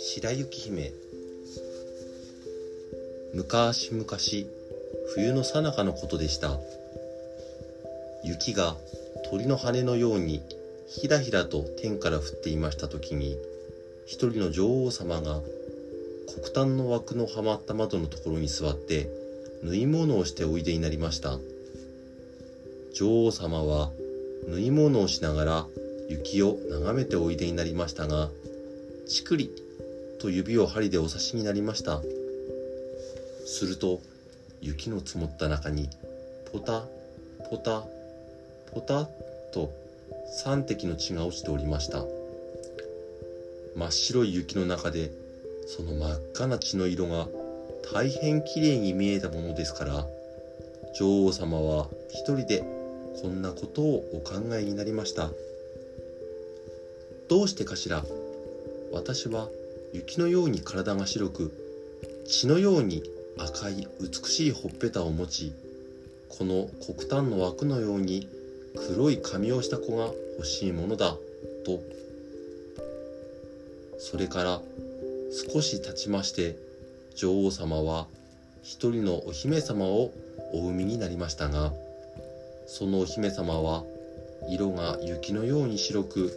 白雪姫。昔々冬の最中のことでした。雪が鳥の羽のようにひらひらと天から降っていました時に一人の女王様が黒炭の枠のはまった窓のところに座って縫い物をしておいでになりました。女王様は縫い物をしながら雪を眺めておいでになりましたがちくりと指を針でお刺しになりました。すると雪の積もった中にポタポタポタと3滴の血が落ちておりました。真っ白い雪の中でその真っ赤な血の色が大変きれいに見えたものですから女王様は一人でこんなことをお考えになりました。どうしてかしら私は雪のように体が白く血のように赤い美しいほっぺたを持ちこの黒炭の枠のように黒い髪をした子が欲しいものだと。それから少し経ちまして女王様は一人のお姫様をお産みになりましたがそのお姫様は色が雪のように白く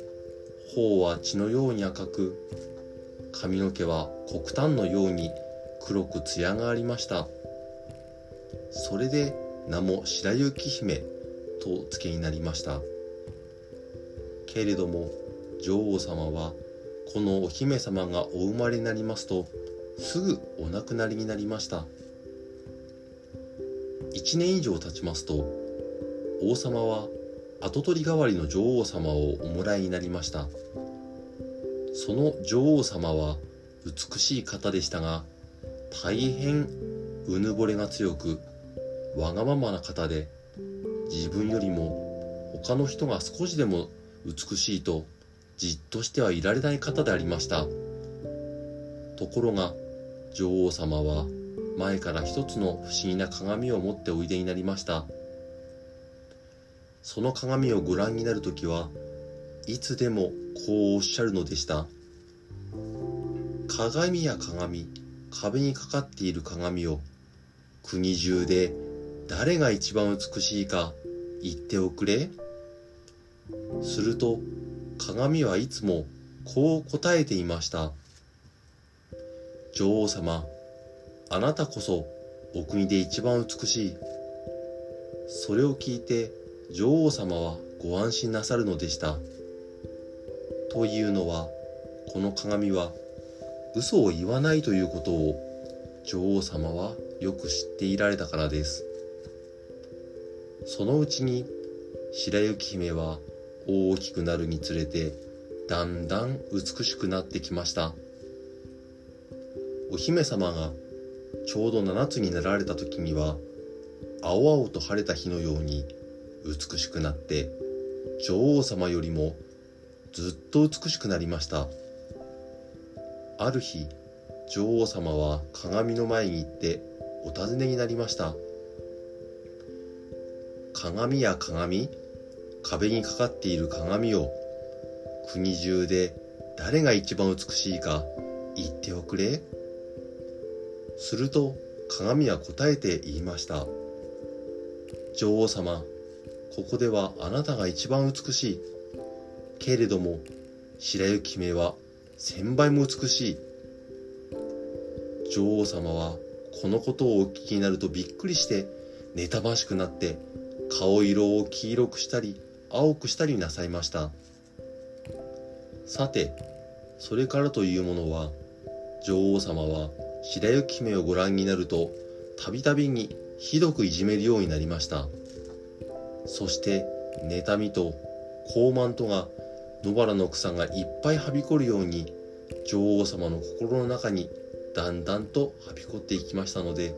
頬は血のように赤く髪の毛は黒炭のように黒く艶がありました。それで名も白雪姫と付けになりました。けれども女王様はこのお姫様がお生まれになりますとすぐお亡くなりになりました。1年以上経ちますと王様は跡取り代わりの女王様をおもらいになりました。その女王様は美しい方でしたが大変うぬぼれが強くわがままな方で自分よりも他の人が少しでも美しいとじっとしてはいられない方でありました。ところが女王様は前から一つの不思議な鏡を持っておいでになりました。その鏡をご覧になるときはいつでもこうおっしゃるのでした。鏡や鏡壁にかかっている鏡を国中で誰が一番美しいか言っておくれ。すると鏡はいつもこう答えていました。女王様あなたこそお国で一番美しい。それを聞いて女王様はご安心なさるのでした。というのはこの鏡は嘘を言わないということを女王様はよく知っていられたからです。そのうちに白雪姫は大きくなるにつれてだんだん美しくなってきました。お姫様がちょうど7つになられた時には青々と晴れた日のように美しくなって女王様よりもずっと美しくなりました。ある日女王様は鏡の前に行ってお尋ねになりました。鏡や鏡壁にかかっている鏡を国中で誰が一番美しいか言っておくれ。すると鏡は答えて言いました。女王様ここではあなたが一番美しい。けれども白雪姫は千倍も美しい。女王様はこのことをお聞きになるとびっくりして妬ましくなって顔色を黄色くしたり青くしたりなさいました。さてそれからというものは女王様は白雪姫をご覧になるとたびたびにひどくいじめるようになりました。そして妬みと高慢とが野原の草がいっぱいはびこるように女王様の心の中にだんだんとはびこっていきましたので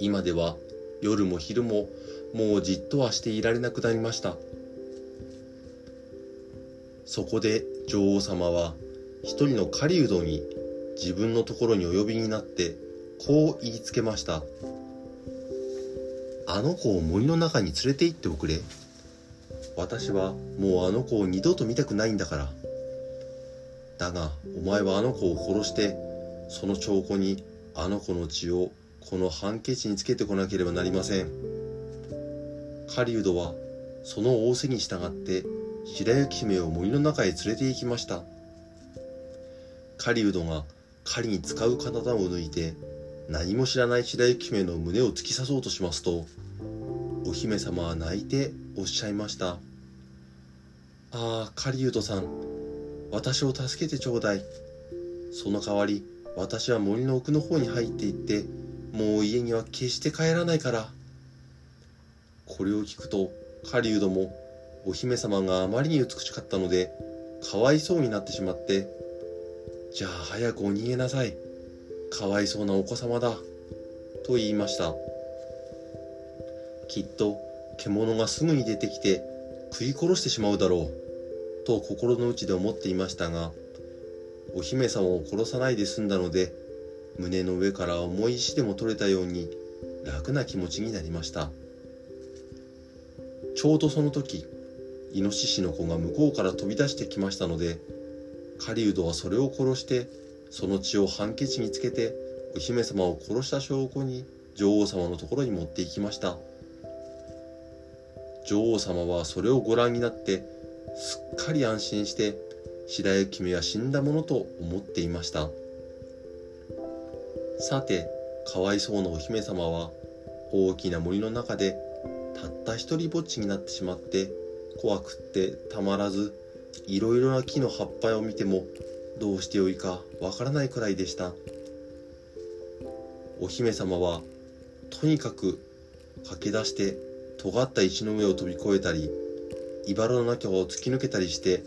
今では夜も昼ももうじっとはしていられなくなりました。そこで女王様は一人の狩人に自分のところにお呼びになってこう言いつけました。あの子を森の中に連れて行っておくれ。私はもうあの子を二度と見たくないんだから。だがお前はあの子を殺してその証拠にあの子の血をこのハンケチにつけてこなければなりません。狩人はその仰せに従って白雪姫を森の中へ連れて行きました。狩人が狩りに使う刀を抜いて何も知らない白雪姫の胸を突き刺そうとしますとお姫様は泣いておっしゃいました「ああ狩人さん私を助けてちょうだい。その代わり私は森の奥の方に入っていってもう家には決して帰らないから」これを聞くと狩人もお姫様があまりに美しかったのでかわいそうになってしまって「じゃあ早くお逃げなさい。かわいそうなお子様だ」と言いました。きっと獣がすぐに出てきて食い殺してしまうだろうと心の内で思っていましたがお姫様を殺さないで済んだので胸の上から重い石でも取れたように楽な気持ちになりました。ちょうどその時イノシシの子が向こうから飛び出してきましたので狩人はそれを殺してその血をハンケチにつけてお姫様を殺した証拠に女王様のところに持って行きました。女王様はそれをご覧になってすっかり安心して白雪姫は死んだものと思っていました。さてかわいそうなお姫様は大きな森の中でたった一人ぼっちになってしまって怖くってたまらずいろいろな木の葉っぱを見てもどうしてよいかわからないくらいでした。お姫様はとにかく駆け出して尖った石の上を飛び越えたり茨の中を突き抜けたりして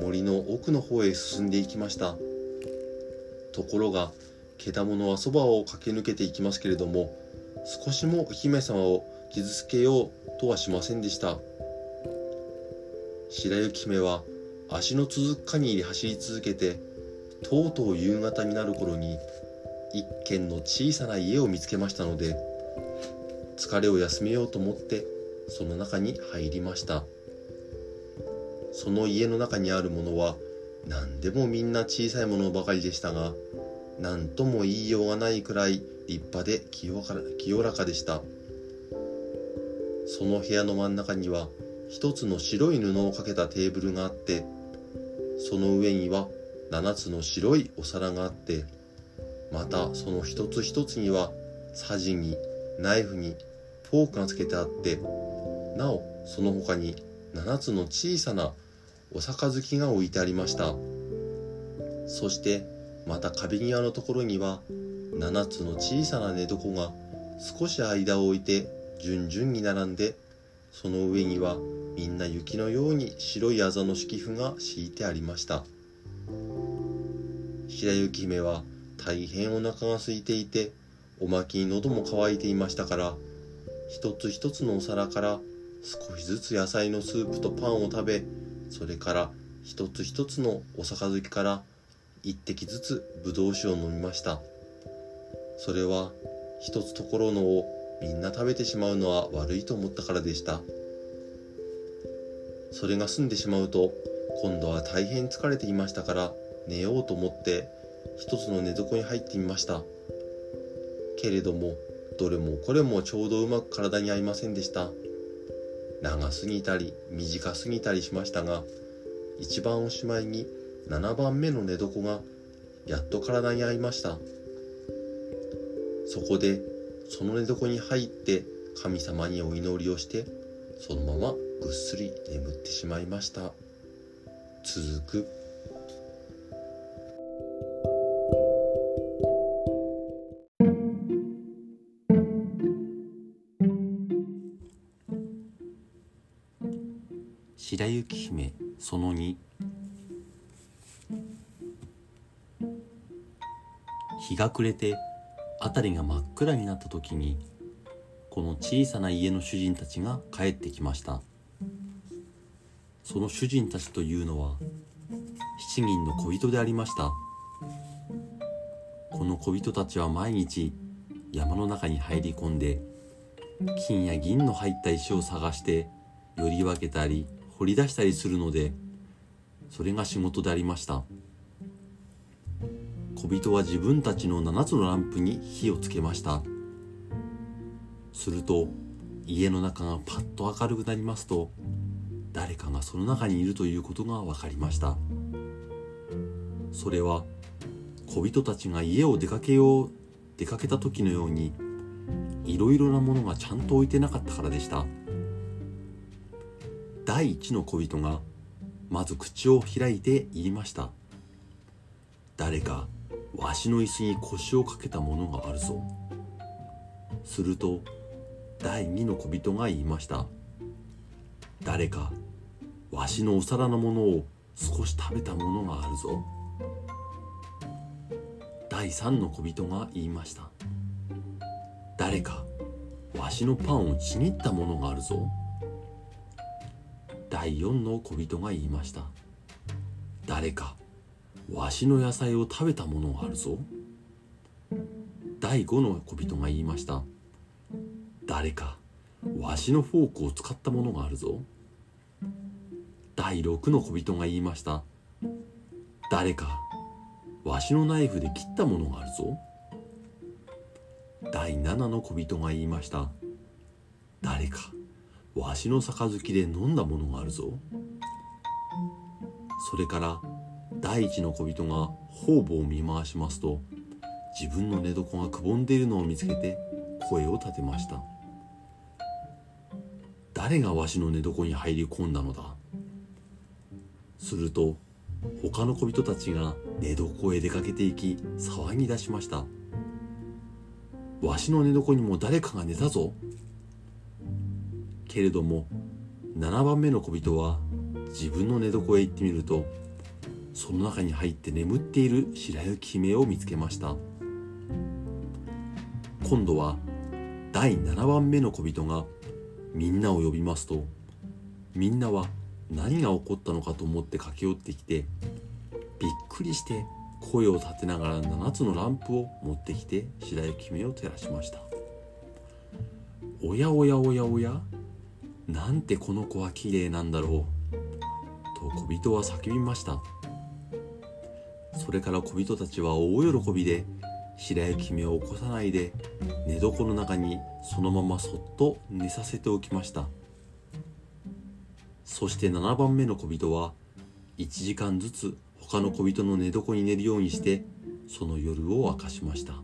森の奥の方へ進んでいきました。ところがけだものはそばを駆け抜けていきますけれども少しもお姫様を傷つけようとはしませんでした。白雪姫は足の続く限り走り続けてとうとう夕方になる頃に一軒の小さな家を見つけましたので疲れを休めようと思ってその中に入りました。その家の中にあるものは何でもみんな小さいものばかりでしたが何とも言いようがないくらい立派で清らかでした。その部屋の真ん中には一つの白い布をかけたテーブルがあってその上には7つの白いお皿があってまたその一つ一つにはさじにナイフにフォークがつけてあってなおその他に7つの小さなお杯が置いてありました。そしてまた壁際のところには7つの小さな寝床が少し間を置いて順々に並んでその上にはみんな雪のように白いあざの敷布が敷いてありました。白雪姫は大変お腹が空いていておまけに喉も渇いていましたから一つ一つのお皿から少しずつ野菜のスープとパンを食べそれから一つ一つのお杯から一滴ずつぶどう酒を飲みました。それは一つところのをみんな食べてしまうのは悪いと思ったからでした。それが済んでしまうと今度は大変疲れていましたから寝ようと思って一つの寝床に入ってみました。けれどもどれもこれもちょうどうまく体に合いませんでした。長すぎたり短すぎたりしましたが一番おしまいに7番目の寝床がやっと体に合いました。そこでその寝床に入って神様にお祈りをしてそのままぐっすり眠ってしまいました。続く雪姫その2日が暮れて辺りが真っ暗になった時にこの小さな家の主人たちが帰ってきました。その主人たちというのは七人の小人でありました。この小人たちは毎日山の中に入り込んで金や銀の入った石を探してより分けたり掘り出したりするのでそれが仕事でありました。小人は自分たちの7つのランプに火をつけました。すると家の中がパッと明るくなりますと誰かがその中にいるということが分かりました。それは小人たちが家を出かけよう出かけた時のようにいろいろなものがちゃんと置いてなかったからでした。第一の小人がまず口を開いて言いました。誰かわしの椅子に腰をかけたものがあるぞ。すると第二の小人が言いました。誰かわしのお皿のものを少し食べたものがあるぞ。第三の小人が言いました。誰かわしのパンをちぎったものがあるぞ。第四の小人が言いました。誰かわしの野菜を食べたものがあるぞ。第五の小人が言いました。誰かわしのフォークを使ったものがあるぞ。第6の小人が言いました。誰かわしのナイフで切ったものがあるぞ。第7の小人が言いました。誰かわしの杯で飲んだものがあるぞ。それから第一の小人が方々を見回しますと自分の寝床がくぼんでいるのを見つけて声を立てました。誰がわしの寝床に入り込んだのだ？すると他の小人たちが寝床へ出かけていき騒ぎ出しました。わしの寝床にも誰かが寝たぞ。けれども7番目の小人は自分の寝床へ行ってみるとその中に入って眠っている白雪姫を見つけました。今度は第7番目の小人がみんなを呼びますとみんなは何が起こったのかと思って駆け寄ってきてびっくりして声を立てながら7つのランプを持ってきて白雪姫を照らしました。おやおやおやおやなんてこの子は綺麗なんだろう。と小人は叫びました。それから小人たちは大喜びで白雪姫を起こさないで寝床の中にそのままそっと寝させておきました。そして7番目の小人は1時間ずつ他の小人の寝床に寝るようにしてその夜を明かしました。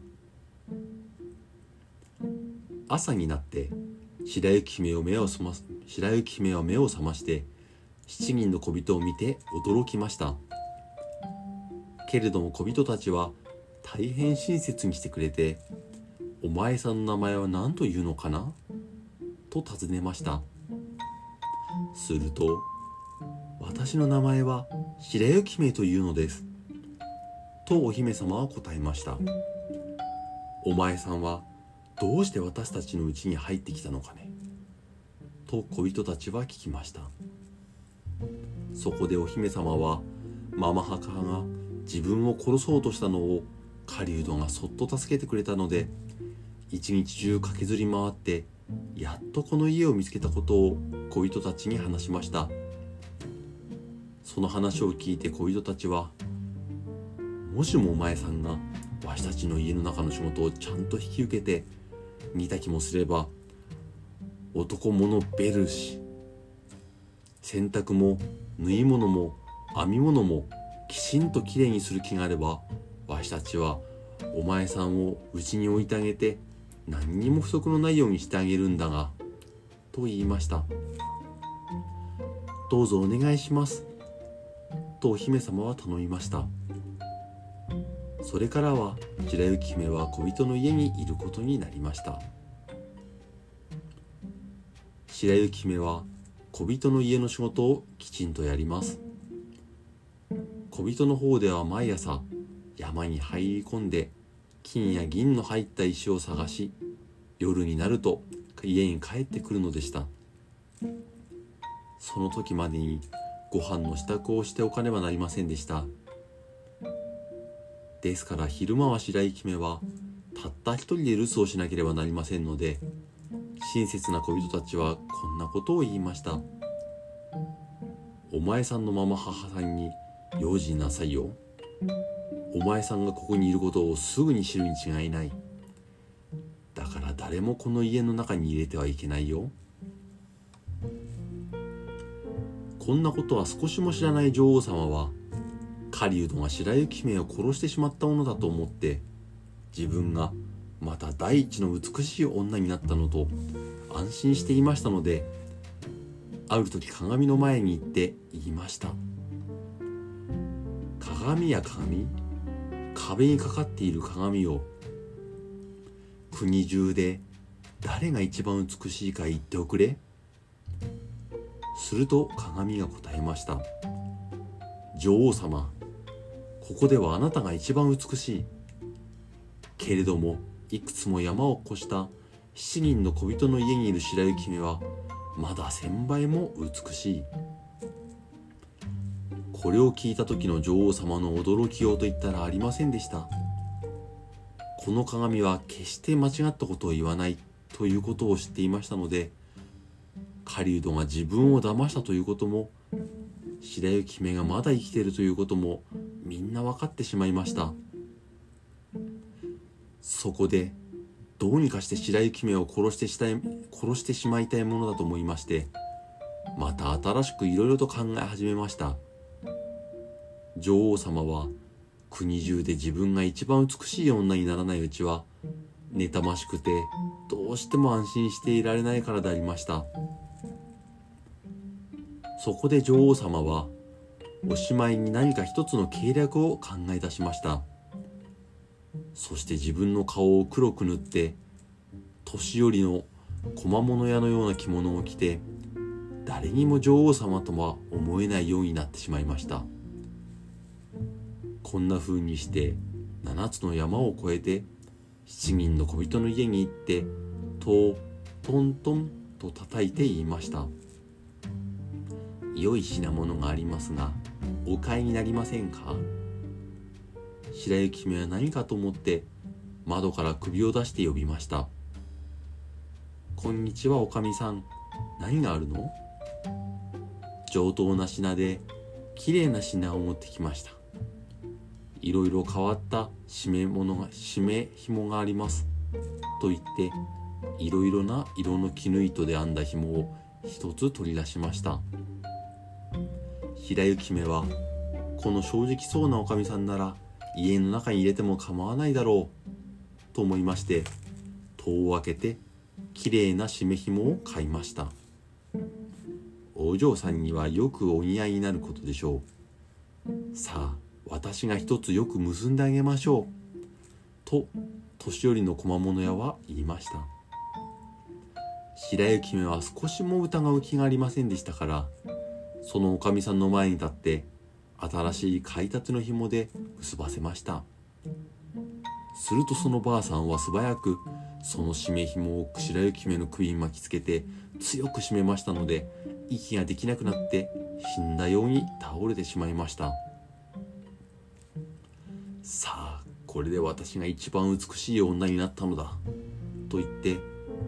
朝になって白雪姫を目を覚ま白雪姫は目を覚まして7人の小人を見て驚きました。けれども小人たちは大変親切にしてくれて「お前さんの名前は何というのかな?」と尋ねました。すると「私の名前は白雪姫というのです」とお姫様は答えました。お前さんはどうして私たちのうちに入ってきたのかね？と小人たちは聞きました。そこでお姫様はママハカが自分を殺そうとしたのを狩人がそっと助けてくれたので一日中駆けずり回ってやっとこの家を見つけたことを小人たちに話しました。その話を聞いて小人たちはもしもお前さんがわしたちの家の中の仕事をちゃんと引き受けて見た気もすれば男物ベルし洗濯も縫い物も編み物もきちんときれいにする気があればわしたちはお前さんをうちに置いてあげて何にも不足のないようにしてあげるんだがと言いました。どうぞお願いします。とお姫様は頼みました。それからは白雪姫は小人の家にいることになりました。白雪姫は小人の家の仕事をきちんとやります。小人の方では毎朝山に入り込んで金や銀の入った石を探し夜になると家に帰ってくるのでした。その時までにご飯の支度をしておかねばなりませんでした。ですから昼間は白雪姫はたった一人で留守をしなければなりませんので親切な小人たちはこんなことを言いました。お前さんのまま母さんに用心なさいよ。お前さんがここにいることをすぐに知るに違いない。だから誰もこの家の中に入れてはいけないよ。こんなことは少しも知らない女王様は狩人が白雪姫を殺してしまったものだと思って自分がまた第一の美しい女になったのと安心していましたのである時鏡の前に行って言いました。鏡や鏡壁にかかっている鏡を国中で誰が一番美しいか言っておくれ。すると鏡が答えました。女王様ここではあなたが一番美しい。けれどもいくつも山を越した7人の小人の家にいる白雪姫はまだ千倍も美しい。これを聞いた時の女王様の驚きようと言ったらありませんでした。この鏡は決して間違ったことを言わないということを知っていましたので狩人が自分を騙したということも白雪姫がまだ生きているということもみんな分かってしまいました。そこでどうにかして白雪姫を殺してしたい殺してしまいたいものだと思いましてまた新しくいろいろと考え始めました。女王様は国中で自分が一番美しい女にならないうちは妬ましくてどうしても安心していられないからでありました。そこで女王様はおしまいに何か一つの計略を考え出しました。そして自分の顔を黒く塗って年寄りの小物屋のような着物を着て誰にも女王様とは思えないようになってしまいました。こんな風にして7つの山を越えて7人の小人の家に行ってトトントンと叩いて言いました。良い品物がありますがお買いになりませんか？白雪姫は何かと思って窓から首を出して呼びました。こんにちはおかみさん。何があるの？上等な品で綺麗な品を持ってきました。いろいろ変わった締め物が締め紐があります。と言っていろいろな色の絹糸で編んだ紐を一つ取り出しました。平雪姫はこの正直そうなおかみさんなら家の中に入れても構わないだろうと思いまして戸を開けてきれいな締め紐を買いました。お嬢さんにはよくお似合いになることでしょう。さあ私が一つよく結んであげましょうと年寄りの小間物屋は言いました。白雪姫は少しも疑う気がありませんでしたからそのおかみさんの前に立って新しい買いたての紐で結ばせました。するとそのばあさんは素早くその締め紐を白雪姫の首に巻きつけて強く締めましたので息ができなくなって死んだように倒れてしまいました。さあこれで私が一番美しい女になったのだ。と言って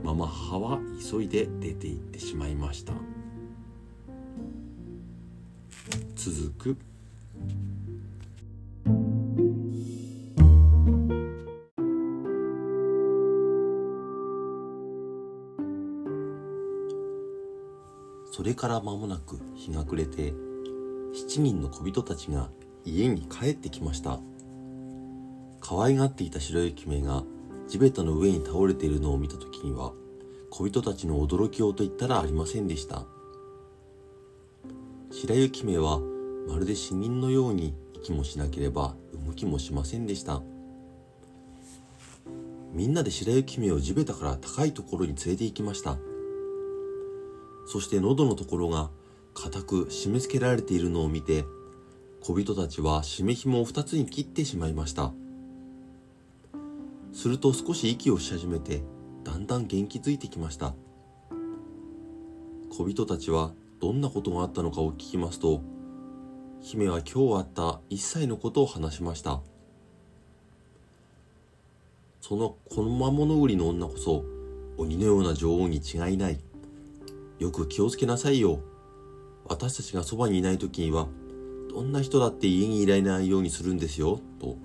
ママ母は急いで出て行ってしまいました。続く。それから間もなく日が暮れて7人の小人たちが家に帰ってきました。可愛がっていた白雪姫が地べたの上に倒れているのを見た時には小人たちの驚きようと言ったらありませんでした。白雪姫はまるで死人のように息もしなければ動きもしませんでした。みんなで白雪姫を地べたから高いところに連れて行きました。そして喉のところが固く締め付けられているのを見て小人たちは締め紐を二つに切ってしまいました。すると少し息をし始めてだんだん元気づいてきました。小人たちはどんなことがあったのかを聞きますと姫は今日あった一歳のことを話しました。そのこの魔物売りの女こそ鬼のような女王に違いない。よく気をつけなさいよ。私たちがそばにいない時にはどんな人だって家にいられないようにするんですよ。と。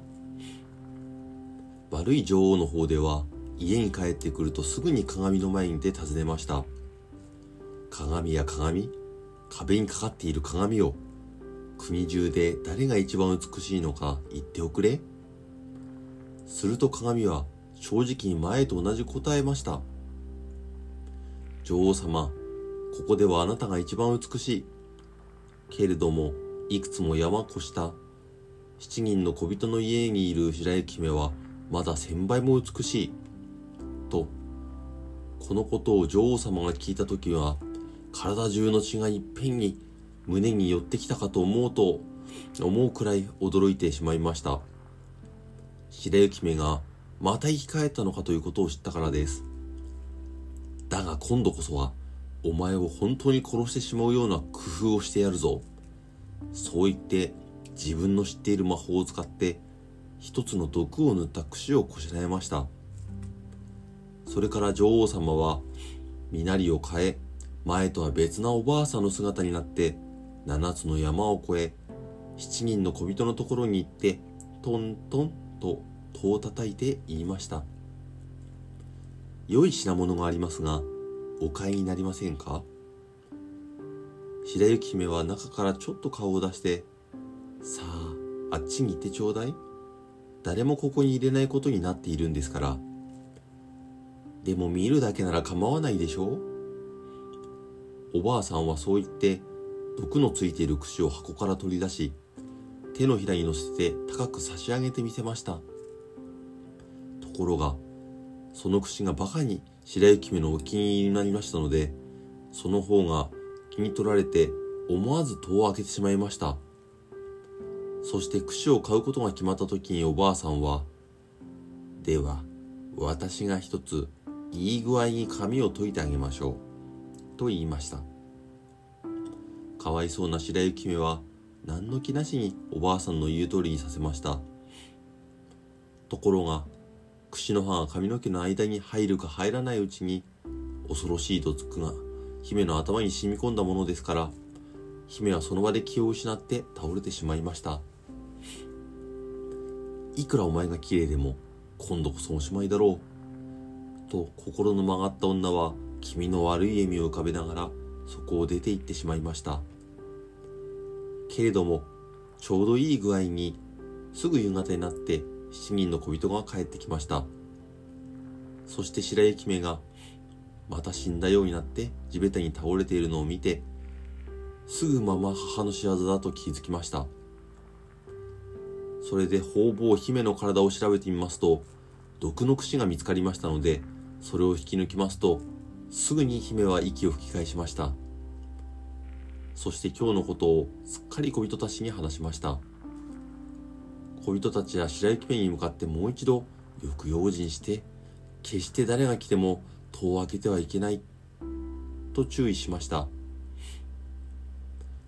悪い女王の方では家に帰ってくるとすぐに鏡の前に出尋ねました。鏡や鏡壁にかかっている鏡を。国中で誰が一番美しいのか言っておくれ。すると鏡は正直に前と同じ答えました。女王様ここではあなたが一番美しい。けれどもいくつも山越した。七人の小人の家にいる白雪姫はまだ千倍も美しい。と、このことを女王様が聞いた時は、体中の血がいっぺんに胸に寄ってきたかと思うと、思うくらい驚いてしまいました。白雪姫がまた生き返ったのかということを知ったからです。だが今度こそは、お前を本当に殺してしまうような工夫をしてやるぞ。そう言って自分の知っている魔法を使って一つの毒を塗った櫛をこしらえましたそれから女王様は身なりを変え前とは別なおばあさんの姿になって七つの山を越え七人の小人のところに行ってトントンと戸を叩いて言いました良い品物がありますがお買いになりませんか？白雪姫は中からちょっと顔を出してさあ、あっちに行ってちょうだい。誰もここに入れないことになっているんですから。でも見るだけなら構わないでしょうおばあさんはそう言って、毒のついている櫛を箱から取り出し、手のひらに乗せて高く差し上げてみせました。ところが、その櫛がバカに白雪姫のお気に入りになりましたので、その方が気に取られて思わず戸を開けてしまいました。そして櫛を買うことが決まった時におばあさんは、では、私が一つ、いい具合に髪を解いてあげましょう。と言いました。かわいそうな白雪姫は、何の気なしにおばあさんの言う通りにさせました。ところが、櫛の葉が髪の毛の間に入るか入らないうちに、恐ろしい毒が姫の頭に染み込んだものですから、姫はその場で気を失って倒れてしまいました。いくらお前が綺麗でも今度こそおしまいだろう。と心の曲がった女は気味の悪い笑みを浮かべながらそこを出て行ってしまいました。けれどもちょうどいい具合にすぐ夕方になって七人の小人が帰ってきました。そして白雪姫がまた死んだようになって地べたに倒れているのを見てすぐまま母の仕業だと気づきました。それで方々姫の体を調べてみますと、毒の櫛が見つかりましたので、それを引き抜きますと、すぐに姫は息を吹き返しました。そして今日のことをすっかり小人たちに話しました。小人たちは白雪姫に向かってもう一度よく用心して、決して誰が来ても戸を開けてはいけない、と注意しました。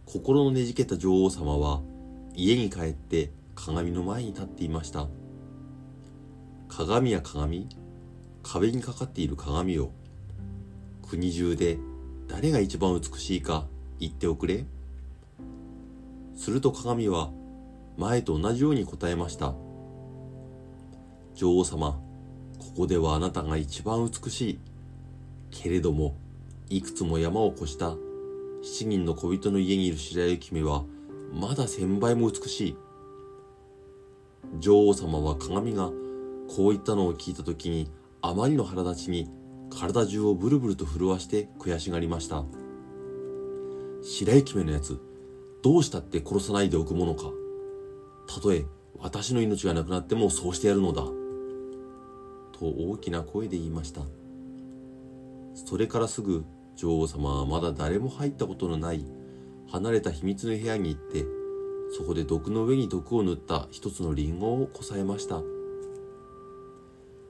心のねじけた女王様は家に帰って鏡の前に立っていました鏡や鏡壁にかかっている鏡を国中で誰が一番美しいか言っておくれ。すると鏡は前と同じように答えました。女王様ここではあなたが一番美しい。けれどもいくつも山を越した七人の小人の家にいる白雪姫はまだ千倍も美しい。女王様は鏡がこう言ったのを聞いた時にあまりの腹立ちに体中をブルブルと震わして悔しがりました。白雪姫のやつどうしたって殺さないでおくものか。たとえ私の命がなくなってもそうしてやるのだ。と大きな声で言いました。それからすぐ女王様はまだ誰も入ったことのない離れた秘密の部屋に行ってそこで毒の上に毒を塗った一つのリンゴをこさえました。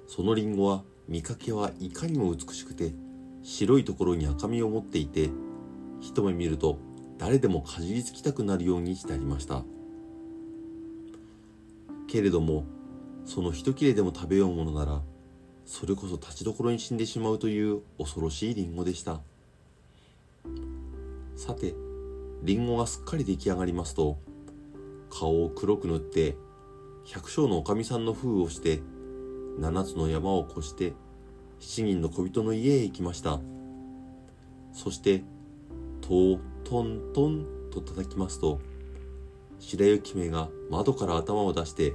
そのリンゴは見かけはいかにも美しくて白いところに赤みを持っていて一目見ると誰でもかじりつきたくなるようにしてありました。けれどもその一切れでも食べようものならそれこそ立ちどころに死んでしまうという恐ろしいリンゴでした。さてリンゴがすっかり出来上がりますと顔を黒く塗って百姓のおかみさんの封をして七つの山を越して七人の小人の家へ行きました。そしてトトントンと叩きますと白雪姫が窓から頭を出して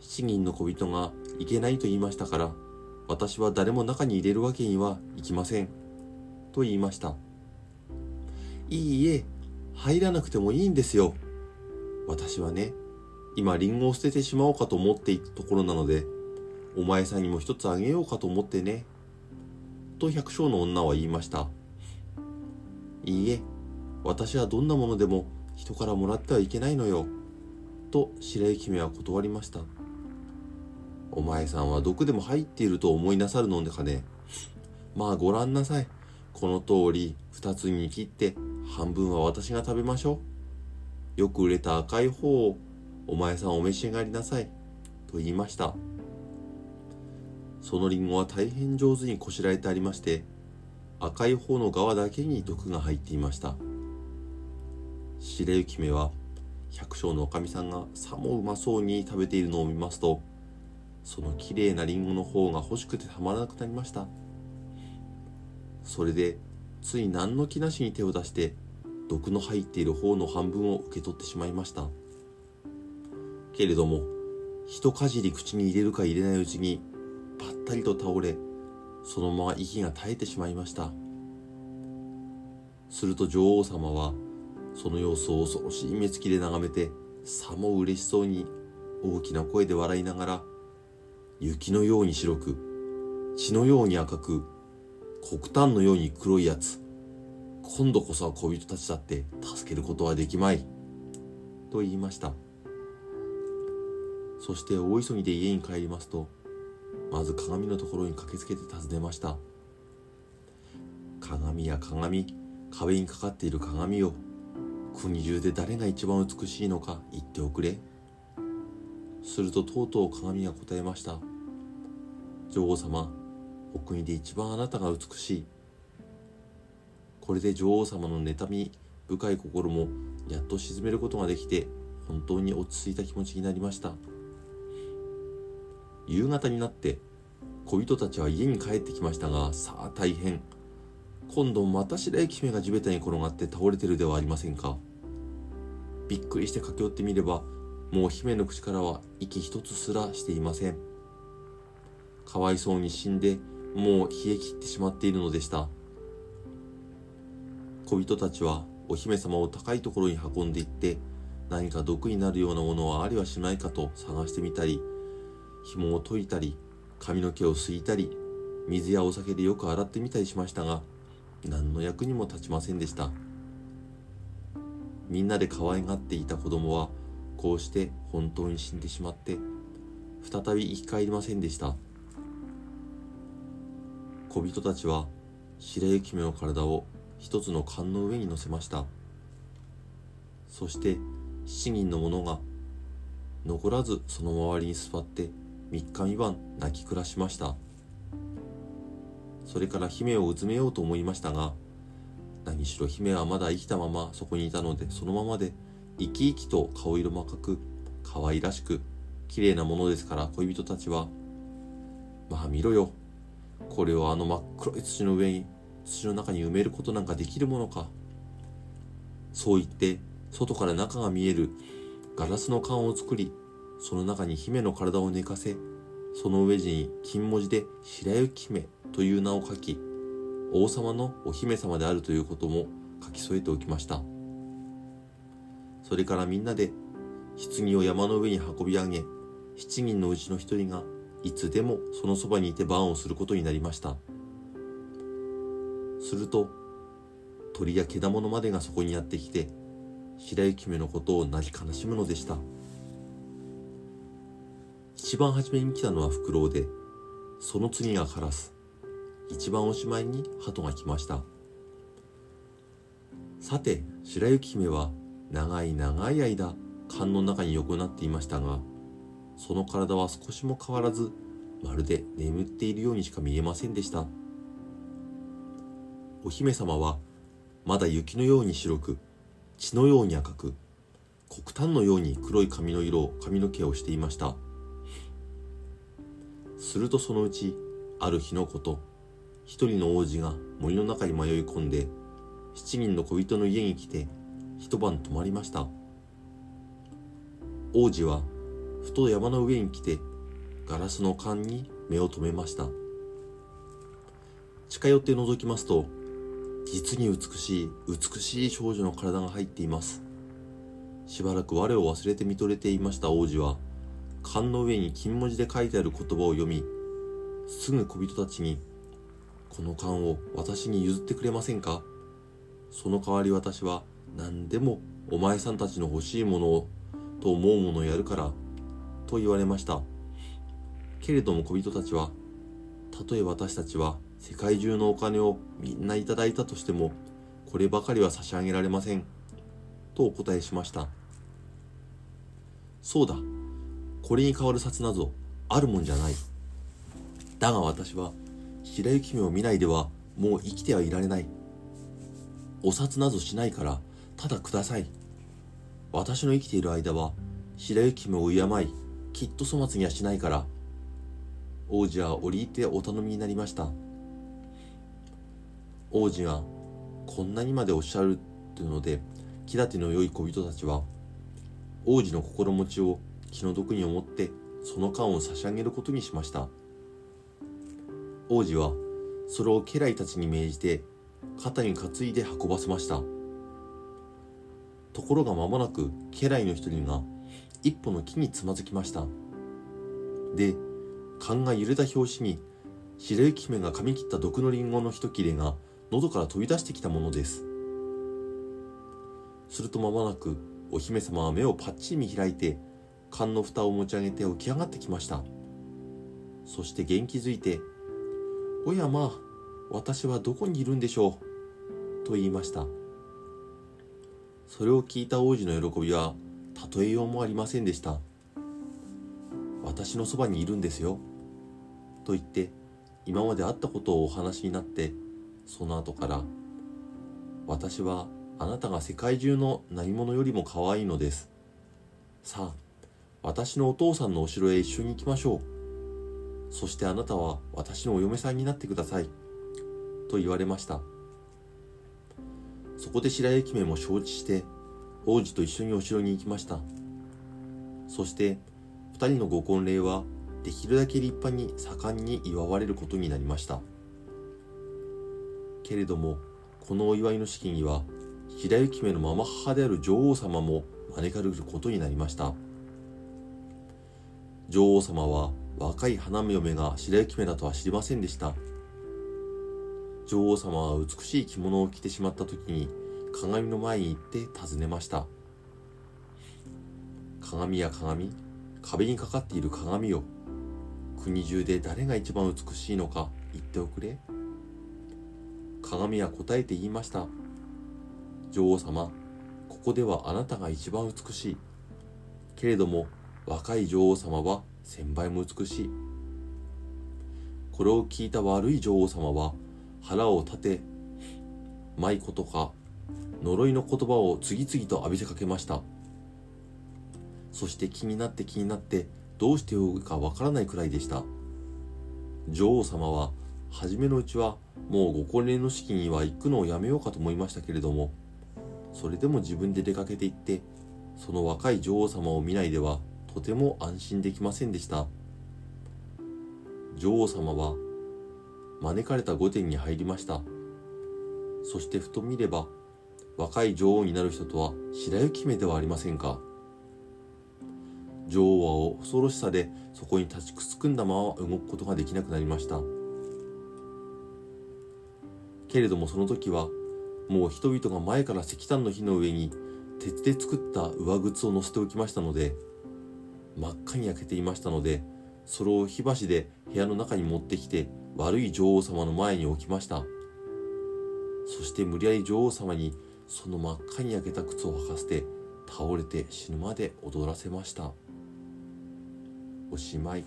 七人の小人がいけないと言いましたから私は誰も中に入れるわけにはいきませんと言いました。いいえ入らなくてもいいんですよ。私はね今リンゴを捨ててしまおうかと思っていたところなのでお前さんにも一つあげようかと思ってねと百姓の女は言いました。いいえ私はどんなものでも人からもらってはいけないのよと白雪姫は断りました。お前さんは毒でも入っていると思いなさるのでかね。まあご覧なさい。この通り二つに切って半分は私が食べましょう。よく売れた赤い方をお前さんお召し上がりなさいと言いました。そのリンゴは大変上手にこしらえてありまして赤い方の側だけに毒が入っていました。白雪姫は百姓のおかみさんがさもうまそうに食べているのを見ますとそのきれいなリンゴの方が欲しくてたまらなくなりました。それでつい何の気なしに手を出して毒の入っている方の半分を受け取ってしまいました。けれども一かじり口に入れるか入れないうちにぱったりと倒れそのまま息が絶えてしまいました。すると女王様はその様子を恐ろしい目つきで眺めてさも嬉しそうに大きな声で笑いながら雪のように白く血のように赤く黒炭のように黒いやつ今度こそは小人たちだって助けることはできまい。と言いました。そして大急ぎで家に帰りますとまず鏡のところに駆けつけて尋ねました。鏡や鏡壁にかかっている鏡を国中で誰が一番美しいのか言っておくれ。するととうとう鏡が答えました。女王様お国で一番あなたが美しい。これで女王様の妬み深い心もやっと沈めることができて本当に落ち着いた気持ちになりました。夕方になって小人たちは家に帰ってきましたがさあ大変。今度また白雪姫が地べたに転がって倒れてるではありませんか。びっくりして駆け寄ってみればもう姫の口からは息一つすらしていません。かわいそうに死んでもう冷え切ってしまっているのでした。小人たちはお姫様を高いところに運んでいって何か毒になるようなものはありはしないかと探してみたり紐を解いたり髪の毛をすいたり水やお酒でよく洗ってみたりしましたが何の役にも立ちませんでした。みんなで可愛がっていた子供はこうして本当に死んでしまって再び生き返りませんでした。小人たちは白雪姫の体を一つの缶の上に乗せました。そして七人の者が残らずその周りに座って三日三晩泣き暮らしました。それから姫をうずめようと思いましたが何しろ姫はまだ生きたままそこにいたのでそのままで生き生きと顔色も赤く可愛らしく綺麗なものですから恋人たちはまあ見ろよ。これをあの真っ黒い土の上に土の中に埋めることなんかできるものか。そう言って外から中が見えるガラスの缶を作りその中に姫の体を寝かせその上地に金文字で白雪姫という名を書き王様のお姫様であるということも書き添えておきました。それからみんなで棺を山の上に運び上げ7人のうちの1人がいつでもそのそばにいて番をすることになりました。すると鳥や獣までがそこにやってきて白雪姫のことを泣き悲しむのでした。一番初めに来たのはフクロウでその次がカラス。一番おしまいに鳩が来ました。さて白雪姫は長い長い間缶の中に横になっていましたがその体は少しも変わらずまるで眠っているようにしか見えませんでした。お姫様はまだ雪のように白く血のように赤く黒炭のように黒い髪の色を髪の毛をしていました。するとそのうちある日のこと一人の王子が森の中に迷い込んで七人の小人の家に来て一晩泊まりました。王子はふと山の上に来てガラスの缶に目を留めました。近寄って覗きますと実に美しい美しい少女の体が入っています。しばらく我を忘れて見とれていました王子は缶の上に金文字で書いてある言葉を読みすぐ小人たちに「この缶を私に譲ってくれませんか?」その代わり私は何でもお前さんたちの欲しいものをと思うものをやるからと言われました。けれども小人たちはたとえ私たちは世界中のお金をみんないただいたとしてもこればかりは差し上げられませんとお答えしました。そうだ。これに代わる札などあるもんじゃない。だが私は白雪姫を見ないではもう生きてはいられない。お札などしないからただください。私の生きている間は白雪姫を敬いきっと粗末にはしないから。王子は折り入ってお頼みになりました。王子がこんなにまでおっしゃるというので気立ての良い小人たちは王子の心持ちを気の毒に思ってその缶を差し上げることにしました。王子はそれを家来たちに命じて肩に担いで運ばせました。ところが間もなく家来の一人が一歩の木につまずきました。で缶が揺れた拍子に白雪姫が噛み切った毒のリンゴの一切れが喉から飛び出してきたものです。すると間もなくお姫様は目をパッチリ見開いて缶の蓋を持ち上げて起き上がってきました。そして元気づいて「おやまあ私はどこにいるんでしょう」と言いました。それを聞いた王子の喜びは例えようもありませんでした私のそばにいるんですよと言って今まであったことをお話になってその後から私はあなたが世界中の何者よりも可愛いのです。さあ私のお父さんのお城へ一緒に行きましょう。そしてあなたは私のお嫁さんになってください。と言われました。そこで白雪姫も承知して王子と一緒にお城に行きました。そして二人のご婚礼はできるだけ立派に盛んに祝われることになりました。けれどもこのお祝いの式には白雪姫のまま母である女王様も招かれることになりました。女王様は若い花嫁が白雪姫だとは知りませんでした。女王様は美しい着物を着てしまった時に鏡の前に行って尋ねました。鏡や鏡壁にかかっている鏡よ国中で誰が一番美しいのか言っておくれ。鏡は答えて言いました。女王様ここではあなたが一番美しい。けれども若い女王様は千倍も美しい。これを聞いた悪い女王様は腹を立て舞子とか呪いの言葉を次々と浴びせかけました。そして気になって気になってどうしてよいかわからないくらいでした。女王様は初めのうちはもうご婚礼の式には行くのをやめようかと思いましたけれどもそれでも自分で出かけて行ってその若い女王様を見ないではとても安心できませんでした。女王様は招かれた御殿に入りました。そしてふと見れば若い女王になる人とは白雪姫ではありませんか。女王は恐ろしさでそこに立ちくすくんだまま動くことができなくなりました。けれどもその時はもう人々が前から石炭の火の上に鉄で作った上靴を乗せておきましたので真っ赤に焼けていましたのでそれを火箸で部屋の中に持ってきて悪い女王様の前に置きました。そして無理やり女王様にその真っ赤に焼けた靴を履かせて倒れて死ぬまで踊らせました。おしまい。